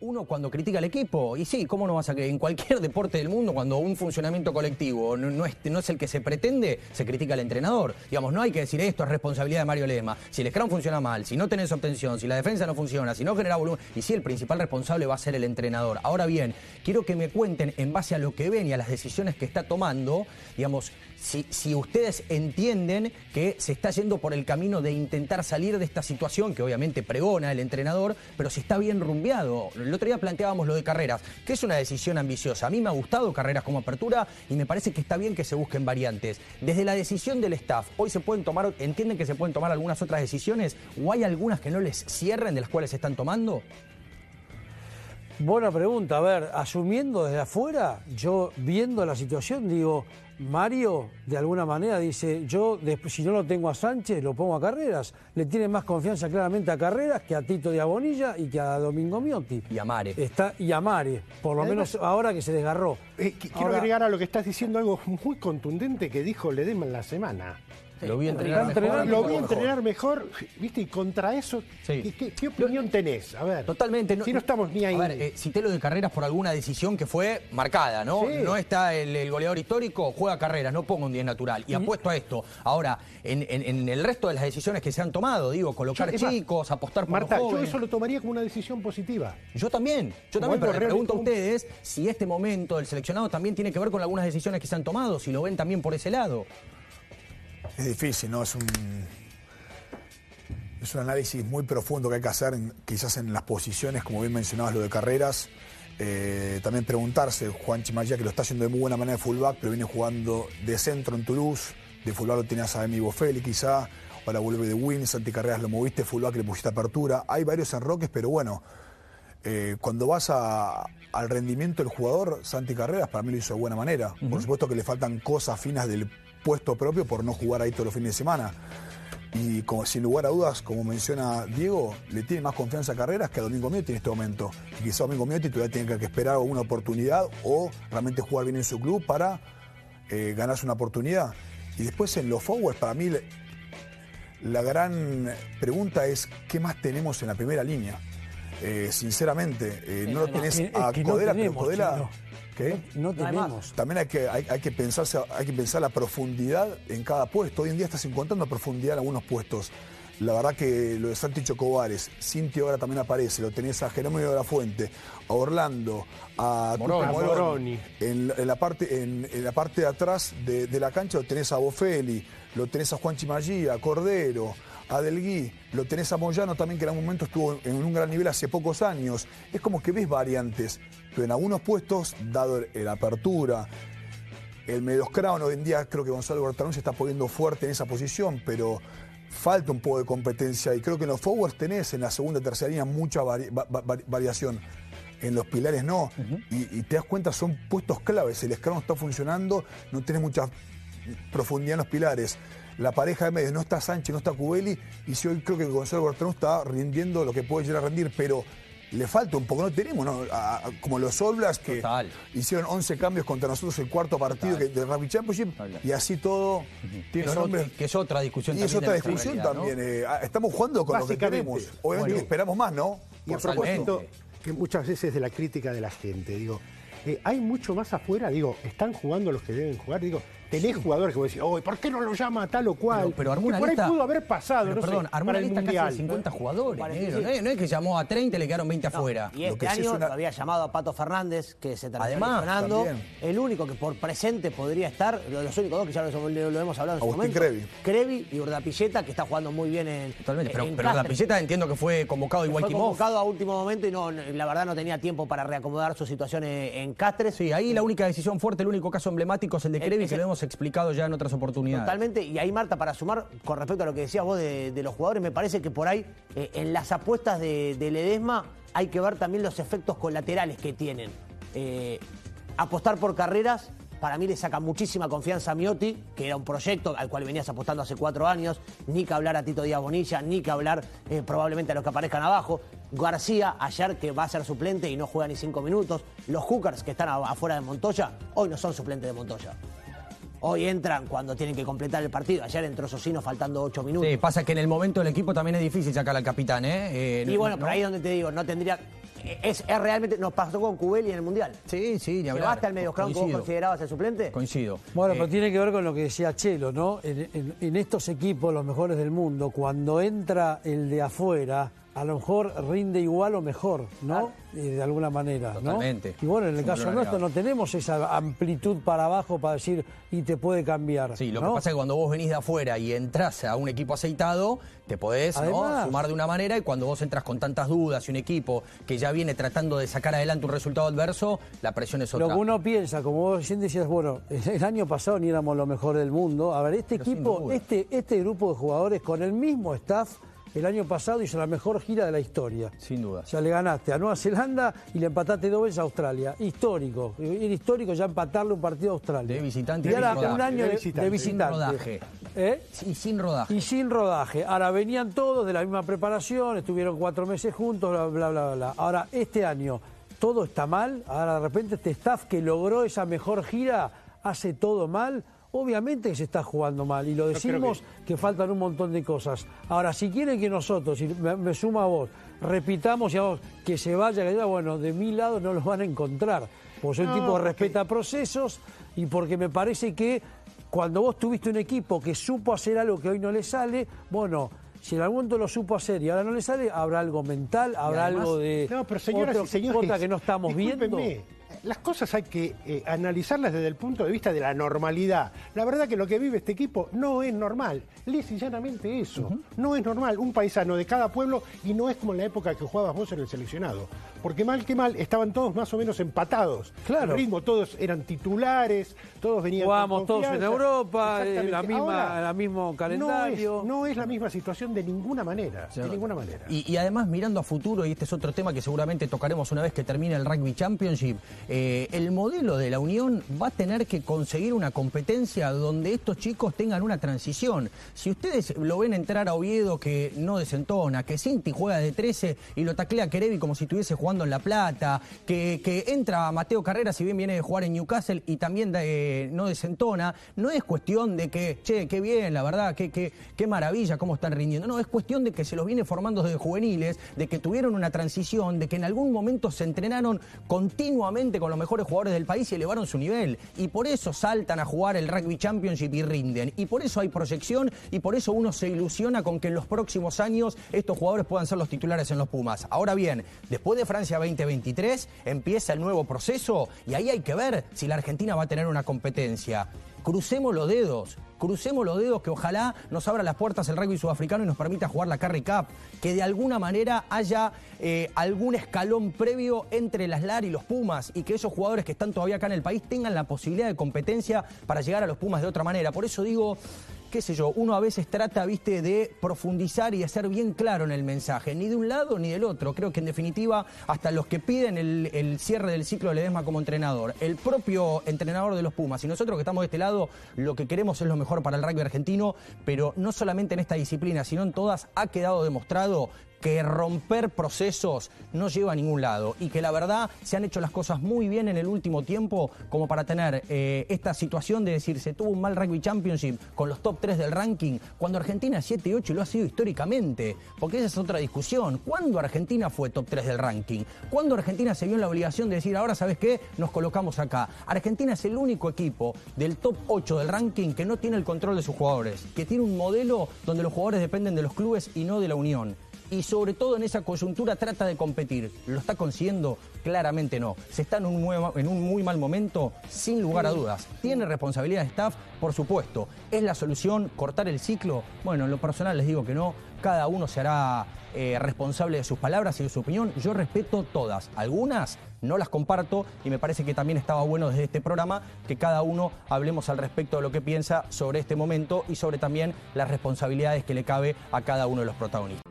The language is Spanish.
uno cuando critica al equipo. Y sí, ¿cómo no vas a que en cualquier deporte del mundo, cuando un funcionamiento colectivo no, no es, no es el que se pretende, se critica al entrenador? Digamos, no hay que decir esto es responsabilidad de Mario Lema. Si el scrum funciona mal, si no tenés obtención, si la defensa no funciona, si no genera volumen, y sí, el principal responsable va a ser el entrenador. Ahora bien, quiero que me cuenten en base a lo que ven y a las decisiones que está tomando, digamos, si, si ustedes entienden que se está yendo por el camino de intentar salir de esta situación, que obviamente pregona el entrenador, pero si está bien rumbeado. El otro día planteábamos lo de carreras, que es una decisión ambiciosa. A mí me ha gustado carreras como apertura y me parece que está bien que se busquen variantes. Desde la decisión del staff, hoy se pueden tomar, ¿entienden que se pueden tomar algunas otras decisiones o hay algunas que no les cierren de las cuales se están tomando? Buena pregunta. A ver, asumiendo desde afuera, yo viendo la situación, digo, Mario de alguna manera dice, yo si no lo tengo a Sánchez, lo pongo a Carreras. Le tiene más confianza claramente a Carreras que a Tito de Abonilla y que a Domingo Miotti. Y a Mare. Está, y a Mare, por lo Además- menos ahora que se desgarró. Eh, qu- quiero Ahora- agregar a lo que estás diciendo algo muy contundente que dijo Ledema en la semana. Lo vi entrenar mejor. Lo vi entrenar mejor, ¿viste? Y contra eso, Sí. ¿qué, qué- qué opinión tenés? A ver. Totalmente. Si no estamos ni ahí. A ver, eh, cité lo de carreras por alguna decisión que fue marcada, ¿no? Sí. No está el, el goleador histórico, juega carreras, no pongo un 10 natural. Y apuesto a esto. Ahora, en, en- en el resto de las decisiones que se han tomado, digo, colocar Yo- es más, chicos, apostar por Marta, los yo eso lo tomaría como una decisión positiva. Yo también, yo Como también, pero le pregunto a ustedes si este momento del seleccionado también tiene que ver con algunas decisiones que se han tomado, si lo ven también por ese lado. Es difícil, ¿no? Es un, es un análisis muy profundo que hay que hacer en- quizás en las posiciones, como bien mencionabas lo de carreras. Eh, también preguntarse, Juan Chimaya, que lo está haciendo de muy buena manera de fullback, pero viene jugando de centro en Toulouse, de fullback lo tenías a Emi Bofeli quizá, ahora vuelve de Win, Santi Carreras lo moviste, fullback le pusiste apertura. Hay varios enroques, pero bueno, eh, cuando vas a- al rendimiento del jugador, Santi Carreras para mí lo hizo de buena manera. Por supuesto que le faltan cosas finas del puesto propio por no jugar ahí todos los fines de semana. Y sin lugar a dudas, como menciona Diego, le tiene más confianza a Carreras que a Domingo Miotti en este momento. Y quizá Domingo Miotti todavía tiene que esperar una oportunidad o realmente jugar bien en su club para eh, ganarse una oportunidad. Y después en los forwards, para mí la gran pregunta es qué más tenemos en la primera línea. Eh, sinceramente, eh, no lo tenés a que no Codera, pero. Chino. ¿Qué? No tenemos. También hay que, hay, hay que pensarse, hay que pensar la profundidad en cada puesto. Hoy en día estás encontrando profundidad en algunos puestos. La verdad que lo de Santi Chocobares, Cinti ahora también aparece, lo tenés a Jerónimo de la Fuente, a Orlando, a Moroni. En, en la parte, en, en la parte de atrás de, de la cancha lo tenés a Bofeli, lo tenés a Juan Chimallí, a Cordero, a Delgui, lo tenés a Moyano también, que en algún momento estuvo en un gran nivel hace pocos años. Es como que ves variantes, pero en algunos puestos, dado el- la apertura, el Medoscrown hoy en día creo que Gonzalo Bertarón se está poniendo fuerte en esa posición, pero falta un poco de competencia y creo que en los forwards tenés en la segunda y tercera línea mucha vari- va- va- vari- variación. En los pilares no. y, y te das cuenta, son puestos claves. El no está funcionando, no tenés mucha profundidad en los pilares. La pareja de medios no está Sánchez, no está Cubeli, y si hoy creo que Gonzalo Bertrand está rindiendo lo que puede llegar a rendir, pero le falta un poco, no tenemos, ¿no? A- a- como los Blacks que Total. hicieron 11 cambios contra nosotros el cuarto partido que- de Rugby Championship, Total. y así todo tiene Es nombres. otra- que es otra discusión Y es también otra discusión realidad, ¿no? también. eh, estamos jugando con lo que tenemos. Obviamente Bueno. esperamos más, ¿no? Y a Por propósito, que muchas veces de la crítica de la gente, digo, eh, hay mucho más afuera, digo, están jugando los que deben jugar, digo, tenés jugadores que vos decís, oh, ¿por qué no lo llama a tal o cual? Pero, pero armó una por ahí lista. pudo haber pasado, pero no perdón, sé, armó una lista mundial. casi de 50 jugadores. Negro. No, es, no es que llamó a 30 y le quedaron 20 afuera. Y Lo este que sí es año una- lo había llamado a Pato Fernández, que se terminó Además, también. El único que por presente podría estar, lo- los únicos dos que ya lo, lo hemos hablado en su Agustín momento. Crevi. Crevi y Urdapilleta, que está jugando muy bien en Totalmente. Pero, en pero la Cáceres. Pilleta entiendo que fue convocado igual Fue que Moff. convocado a último momento y no, la verdad no tenía tiempo para reacomodar su situación en, en Cáceres. Sí, ahí la única decisión fuerte, el único caso emblemático es el de Crevi, que lo explicado ya en otras oportunidades. Totalmente, y ahí Marta, para sumar con respecto a lo que decías vos de, los jugadores, me parece que por ahí eh, en las apuestas de, de Ledesma hay que ver también los efectos colaterales que tienen. Eh, apostar por carreras, para mí le saca muchísima confianza a Miotti, que era un proyecto al cual venías apostando hace cuatro años, ni que hablar a Tito Díaz Bonilla, ni que hablar eh, probablemente a los que aparezcan abajo. García, ayer que va a ser suplente y no juega ni cinco minutos. Los hookers que están afuera de Montoya, hoy no son suplentes de Montoya. Hoy entran cuando tienen que completar el partido. Ayer entró Socino faltando ocho minutos. Sí, pasa que en el momento del equipo también es difícil sacar al capitán, ¿eh? Eh, y no- bueno, no- por ahí es donde te digo, no tendría. es, es realmente, nos pasó con Cubeli en el Mundial. Sí, sí, ni hablar. ¿Llevaste al mediocampo que vos considerabas el suplente? Coincido. Bueno, Eh, pero tiene que ver con lo que decía Chelo, ¿no? En, en- en estos equipos, los mejores del mundo, cuando entra el de afuera, a lo mejor rinde igual o mejor, ¿no? De alguna manera, ¿no? Totalmente. Y bueno, en el caso nuestro no tenemos esa amplitud para abajo para decir y te puede cambiar. Sí, lo ¿no? que pasa es que cuando vos venís de afuera y entras a un equipo aceitado, te podés ¿no? Sumar de una manera y cuando vos entras con tantas dudas y un equipo que ya viene tratando de sacar adelante un resultado adverso, la presión es otra. Lo que uno piensa, como vos recién decías, bueno, el año pasado ni éramos lo mejor del mundo. A ver, este Pero equipo, este, este grupo de jugadores con el mismo staff, el año pasado hizo la mejor gira de la historia. Sin duda. O sea, le ganaste a Nueva Zelanda y le empataste dos veces a Australia. Histórico. Era histórico ya empatarle un partido a Australia. De visitante y ahora sin rodaje. un año De de, visitante. de Sin rodaje. ¿Eh? Y sin rodaje. Y sin rodaje. Ahora venían todos de la misma preparación, estuvieron cuatro meses juntos, bla, bla, bla, bla. Ahora, este año todo está mal. Ahora, de repente, este staff que logró esa mejor gira hace todo mal. Obviamente que se está jugando mal y lo decimos que... faltan un montón de cosas. Ahora, si quieren que nosotros, y me, me suma a vos, repitamos y a vos, que se vaya, que diga, bueno, de mi lado no los van a encontrar. Porque soy un No, tipo que respeta procesos y porque me parece que cuando vos tuviste un equipo que supo hacer algo que hoy no le sale, bueno, si en algún momento lo supo hacer y ahora no le sale, habrá algo mental, habrá además- algo de No, pero señoras otro- y señores, otra que no estamos viendo. Las cosas hay que eh, analizarlas desde el punto de vista de la normalidad. La verdad que lo que vive este equipo no es normal. Lisa y llanamente eso. No es normal. Un paisano de cada pueblo y no es como en la época que jugabas vos en el seleccionado. Porque mal que mal, estaban todos más o menos empatados. Claro. El ritmo, todos eran titulares, todos venían con Jugábamos todos en. Europa, en la misma, el mismo no es- calendario. No es, la misma situación de ninguna manera. Sí, de ninguna manera. Y, y además mirando a futuro, y este es otro tema que seguramente tocaremos una vez que termine el Rugby Championship, eh, el modelo de la Unión va a tener que conseguir una competencia donde estos chicos tengan una transición. Si ustedes lo ven entrar a Oviedo que no desentona, que Cinti juega de 13 y lo taclea a Kerevi como si estuviese jugando en La Plata, que, que entra Mateo Carrera si bien viene de jugar en Newcastle y también no desentona, no es cuestión de que, che, qué bien, la verdad, qué, qué, qué maravilla cómo están rindiendo. No, es cuestión de que se los viene formando desde juveniles, de que tuvieron una transición, de que en algún momento se entrenaron continuamente con los mejores jugadores del país y elevaron su nivel. Y por eso saltan a jugar el Rugby Championship y rinden. Y por eso hay proyección y por eso uno se ilusiona con que en los próximos años estos jugadores puedan ser los titulares en los Pumas. Ahora bien, después de Francia 2023 empieza el nuevo proceso y ahí hay que ver si la Argentina va a tener una competencia. Crucemos los dedos, crucemos los dedos que ojalá nos abra las puertas el rugby sudafricano y nos permita jugar la Carry Cup, que de alguna manera haya eh, algún escalón previo entre las LAR y los Pumas y que esos jugadores que están todavía acá en el país tengan la posibilidad de competencia para llegar a los Pumas de otra manera. Por eso digo, qué sé yo, uno a veces trata, viste, de profundizar y ser bien claro en el mensaje, ni de un lado ni del otro. Creo que en definitiva, hasta los que piden el, el cierre del ciclo de Ledesma como entrenador, el propio entrenador de los Pumas y nosotros que estamos de este lado, lo que queremos es lo mejor para el rugby argentino, pero no solamente en esta disciplina, sino en todas, ha quedado demostrado que romper procesos no lleva a ningún lado y que la verdad se han hecho las cosas muy bien en el último tiempo como para tener eh, esta situación de decir se tuvo un mal rugby championship con los top 3 del ranking cuando Argentina es 7 y 8 y lo ha sido históricamente porque esa es otra discusión ¿cuándo Argentina fue top 3 del ranking? ¿cuándo Argentina se vio en la obligación de decir ahora sabes qué? nos colocamos acá Argentina es el único equipo del top 8 del ranking que no tiene el control de sus jugadores que tiene un modelo donde los jugadores dependen de los clubes y no de la unión y sobre todo en esa coyuntura trata de competir. ¿Lo está consiguiendo? Claramente no. ¿Se está en un, muy, en un muy mal momento? Sin lugar a dudas. ¿Tiene responsabilidad de staff? Por supuesto. ¿Es la solución cortar el ciclo? Bueno, en lo personal les digo que no. Cada uno se hará eh, responsable de sus palabras y de su opinión. Yo respeto todas. Algunas no las comparto y me parece que también estaba bueno desde este programa que cada uno hablemos al respecto de lo que piensa sobre este momento y sobre también las responsabilidades que le cabe a cada uno de los protagonistas.